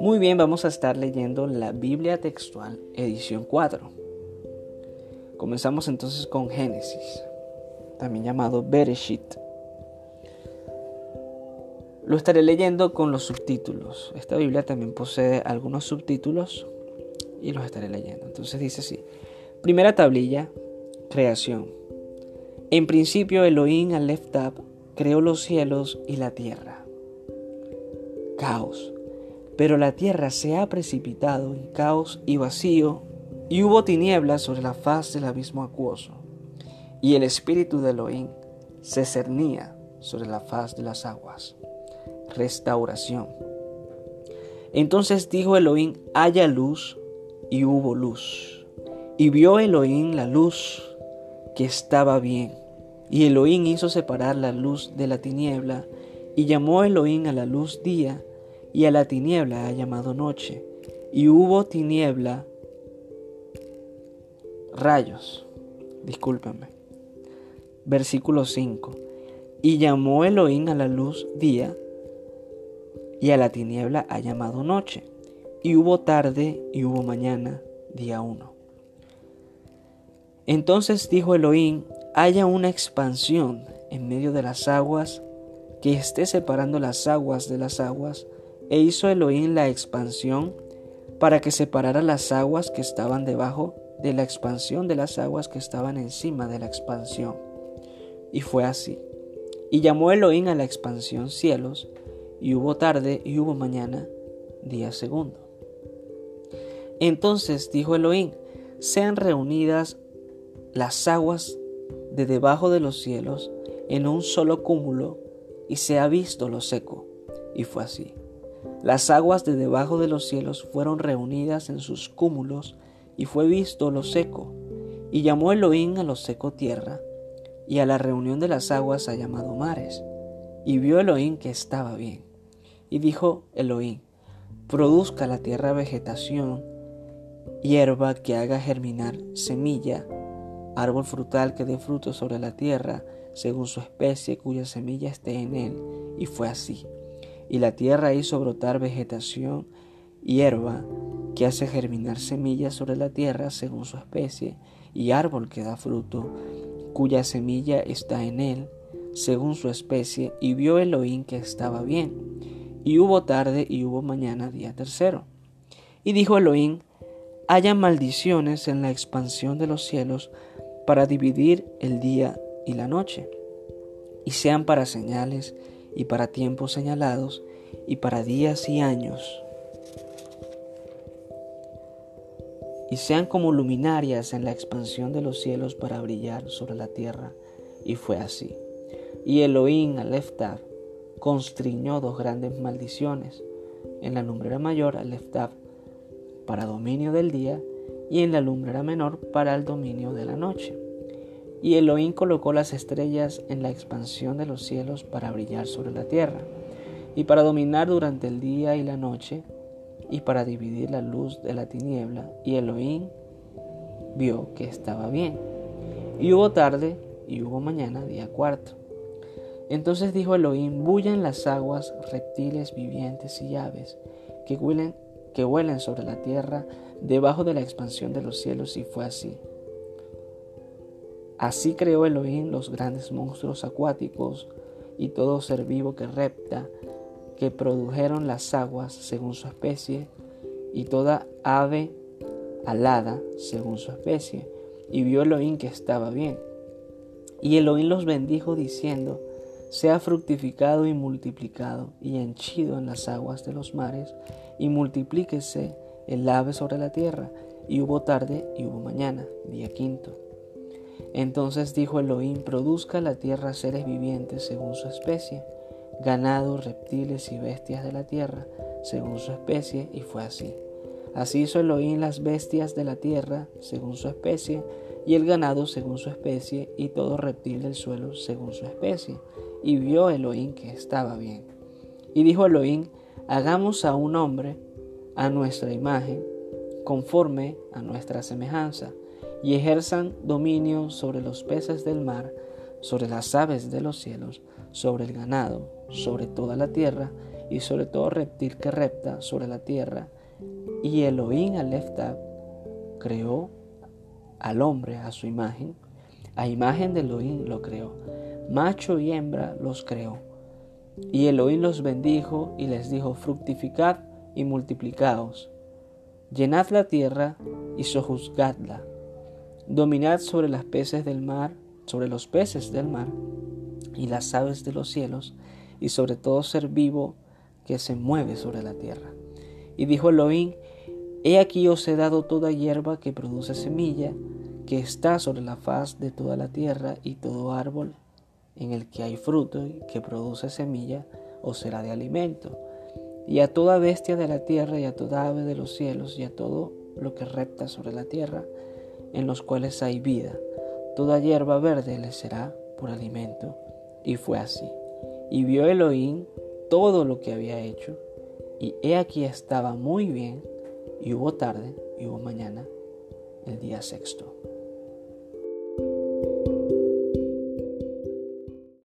Muy bien, vamos a estar leyendo la Biblia textual, edición 4. Comenzamos entonces con Génesis, también llamado Bereshit. Lo estaré leyendo con los subtítulos. Esta Biblia también posee algunos subtítulos y los estaré leyendo. Entonces dice así. Primera tablilla, creación. En principio Elohim Aleftab creó los cielos y la tierra. Caos. Pero la tierra se ha precipitado en caos y vacío, y hubo tinieblas sobre la faz del abismo acuoso, y el espíritu de Elohim se cernía sobre la faz de las aguas. Restauración. Entonces dijo Elohim, haya luz, y hubo luz. Y vio Elohim la luz que estaba bien. Y Elohim hizo separar la luz de la tiniebla, y llamó Elohim a la luz día, y a la tiniebla ha llamado noche. Y hubo tiniebla, rayos, discúlpenme. Versículo 5. Y llamó Elohim a la luz día, y a la tiniebla ha llamado noche. Y hubo tarde y hubo mañana, día 1. Entonces dijo Elohim, haya una expansión en medio de las aguas que esté separando las aguas de las aguas, e hizo Elohim la expansión para que separara las aguas que estaban debajo de la expansión de las aguas que estaban encima de la expansión. Y fue así. Y llamó Elohim a la expansión cielos, y hubo tarde y hubo mañana, día segundo. Entonces dijo Elohim, sean reunidas las aguas de debajo de los cielos en un solo cúmulo, y se ha visto lo seco. Y fue así. Las aguas de debajo de los cielos fueron reunidas en sus cúmulos, y fue visto lo seco. Y llamó Elohim a lo seco tierra, y a la reunión de las aguas ha llamado mares. Y vio Elohim que estaba bien. Y dijo Elohim, produzca la tierra vegetación, hierba que haga germinar semilla, árbol frutal que dé fruto sobre la tierra, según su especie cuya semilla esté en él. Y fue así. Y la tierra hizo brotar vegetación, hierba, que hace germinar semillas sobre la tierra según su especie, y árbol que da fruto, cuya semilla está en él, según su especie, y vio Elohim que estaba bien. Y hubo tarde y hubo mañana, día tercero. Y dijo Elohim, haya maldiciones en la expansión de los cielos para dividir el día y la noche, y sean para señales y para tiempos señalados, y para días y años, y sean como luminarias en la expansión de los cielos para brillar sobre la tierra. Y fue así. Y Elohim Aleftab constriñó dos grandes maldiciones, en la lumbrera mayor Aleftab para dominio del día y en la lumbrera menor para el dominio de la noche. Y Elohim colocó las estrellas en la expansión de los cielos para brillar sobre la tierra, y para dominar durante el día y la noche, y para dividir la luz de la tiniebla. Y Elohim vio que estaba bien. Y hubo tarde y hubo mañana, día cuarto. Entonces dijo Elohim, bullan las aguas, reptiles vivientes y aves, que huelen, que huelen sobre la tierra debajo de la expansión de los cielos, y fue así. Así creó Elohim los grandes monstruos acuáticos y todo ser vivo que repta, que produjeron las aguas según su especie, y toda ave alada según su especie. Y vio Elohim que estaba bien. Y Elohim los bendijo diciendo, sea fructificado y multiplicado y henchido en las aguas de los mares, y multiplíquese el ave sobre la tierra. Y hubo tarde y hubo mañana, día quinto. Entonces dijo Elohim, produzca la tierra seres vivientes según su especie, ganado, reptiles y bestias de la tierra, según su especie, y fue así. Así hizo Elohim las bestias de la tierra, según su especie, y el ganado según su especie, y todo reptil del suelo según su especie. Y vio Elohim que estaba bien. Y dijo Elohim, hagamos a un hombre a nuestra imagen, conforme a nuestra semejanza y ejerzan dominio sobre los peces del mar, sobre las aves de los cielos, sobre el ganado, sobre toda la tierra, y sobre todo reptil que repta sobre la tierra. Y Elohim Aleftab creó al hombre a su imagen, a imagen de Elohim lo creó, macho y hembra los creó. Y Elohim los bendijo y les dijo, fructificad y multiplicaos, llenad la tierra y sojuzgadla, dominad sobre las peces del mar, sobre los peces del mar y las aves de los cielos, y sobre todo ser vivo que se mueve sobre la tierra. Y dijo Elohim, He aquí os he dado toda hierba que produce semilla, que está sobre la faz de toda la tierra, y todo árbol en el que hay fruto y que produce semilla, os será de alimento. Y a toda bestia de la tierra, y a toda ave de los cielos, y a todo lo que repta sobre la tierra, en los cuales hay vida, toda hierba verde les será por alimento. Y fue así. Y vio Elohim todo lo que había hecho, y he aquí estaba muy bien, y hubo tarde y hubo mañana, el día sexto.